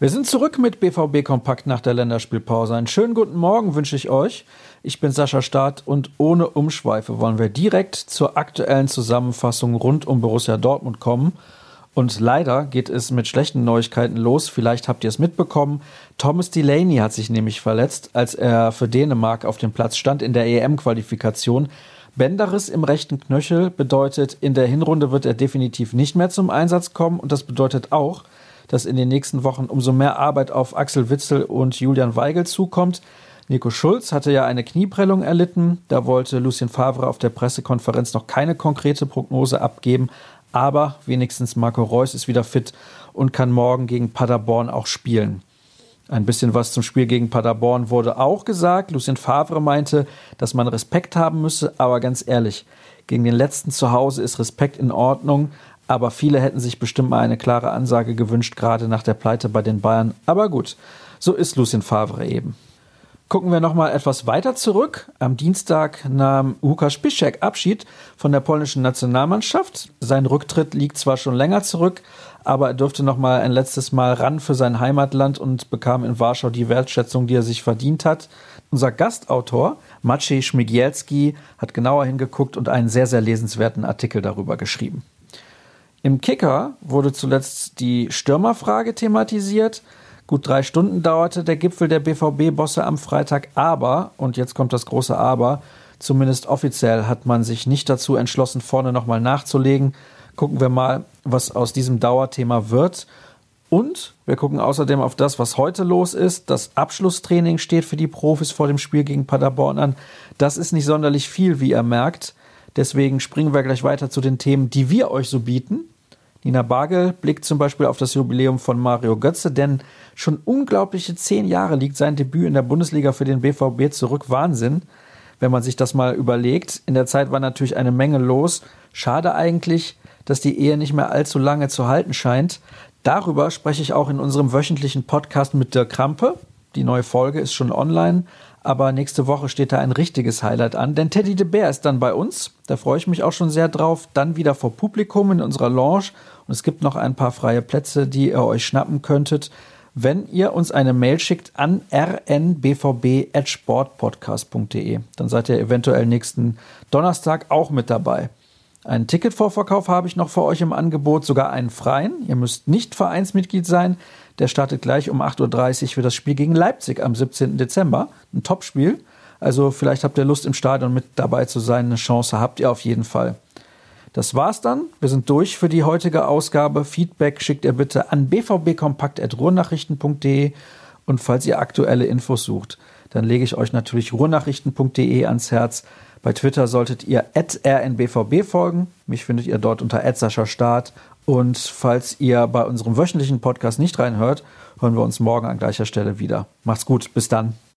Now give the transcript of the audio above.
Wir sind zurück mit BVB Kompakt nach der Länderspielpause. Einen schönen guten Morgen wünsche ich euch. Ich bin Sascha Staat und ohne Umschweife wollen wir direkt zur aktuellen Zusammenfassung rund um Borussia Dortmund kommen. Und leider geht es mit schlechten Neuigkeiten los. Vielleicht habt ihr es mitbekommen. Thomas Delaney hat sich nämlich verletzt, als er für Dänemark auf dem Platz stand in der EM-Qualifikation. Bänderriss im rechten Knöchel bedeutet, in der Hinrunde wird er definitiv nicht mehr zum Einsatz kommen. Und das bedeutet auch, dass in den nächsten Wochen umso mehr Arbeit auf Axel Witzel und Julian Weigel zukommt. Nico Schulz hatte ja eine Knieprellung erlitten. Da wollte Lucien Favre auf der Pressekonferenz noch keine konkrete Prognose abgeben. Aber wenigstens Marco Reus ist wieder fit und kann morgen gegen Paderborn auch spielen. Ein bisschen was zum Spiel gegen Paderborn wurde auch gesagt. Lucien Favre meinte, dass man Respekt haben müsse, aber ganz ehrlich, gegen den letzten zu Hause ist Respekt in Ordnung, aber viele hätten sich bestimmt mal eine klare Ansage gewünscht, gerade nach der Pleite bei den Bayern. Aber gut, so ist Lucien Favre eben. Gucken wir nochmal etwas weiter zurück. Am Dienstag nahm Łukasz Piszczek Abschied von der polnischen Nationalmannschaft. Sein Rücktritt liegt zwar schon länger zurück, aber er durfte nochmal ein letztes Mal ran für sein Heimatland und bekam in Warschau die Wertschätzung, die er sich verdient hat. Unser Gastautor Maciej Schmigielski hat genauer hingeguckt und einen sehr, sehr lesenswerten Artikel darüber geschrieben. Im Kicker wurde zuletzt die Stürmerfrage thematisiert. Gut drei Stunden dauerte der Gipfel der BVB-Bosse am Freitag, aber, und jetzt kommt das große Aber, zumindest offiziell hat man sich nicht dazu entschlossen, vorne nochmal nachzulegen. Gucken wir mal, was aus diesem Dauerthema wird. Und wir gucken außerdem auf das, was heute los ist. Das Abschlusstraining steht für die Profis vor dem Spiel gegen Paderborn an. Das ist nicht sonderlich viel, wie ihr merkt. Deswegen springen wir gleich weiter zu den Themen, die wir euch so bieten. Nina Bagel blickt zum Beispiel auf das Jubiläum von Mario Götze, denn schon unglaubliche zehn Jahre liegt sein Debüt in der Bundesliga für den BVB zurück. Wahnsinn, wenn man sich das mal überlegt. In der Zeit war natürlich eine Menge los. Schade eigentlich, dass die Ehe nicht mehr allzu lange zu halten scheint. Darüber spreche ich auch in unserem wöchentlichen Podcast mit Dirk Krampe. Die neue Folge ist schon online. Aber nächste Woche steht da ein richtiges Highlight an, denn Teddy de Beer ist dann bei uns. Da freue ich mich auch schon sehr drauf. Dann wieder vor Publikum in unserer Lounge. Und es gibt noch ein paar freie Plätze, die ihr euch schnappen könntet, wenn ihr uns eine Mail schickt an rnbvb.sportpodcast.de. Dann seid ihr eventuell nächsten Donnerstag auch mit dabei. Einen Ticketvorverkauf habe ich noch für euch im Angebot, sogar einen freien. Ihr müsst nicht Vereinsmitglied sein. Der startet gleich um 8.30 Uhr für das Spiel gegen Leipzig am 17. Dezember. Ein Topspiel. Also vielleicht habt ihr Lust im Stadion mit dabei zu sein. Eine Chance habt ihr auf jeden Fall. Das war's dann. Wir sind durch für die heutige Ausgabe. Feedback schickt ihr bitte an bvbkompakt.ruhrnachrichten.de und falls ihr aktuelle Infos sucht, dann lege ich euch natürlich ruhrnachrichten.de ans Herz. Bei Twitter solltet ihr rnbvb folgen. Mich findet ihr dort unter Start. Und falls ihr bei unserem wöchentlichen Podcast nicht reinhört, hören wir uns morgen an gleicher Stelle wieder. Macht's gut, bis dann.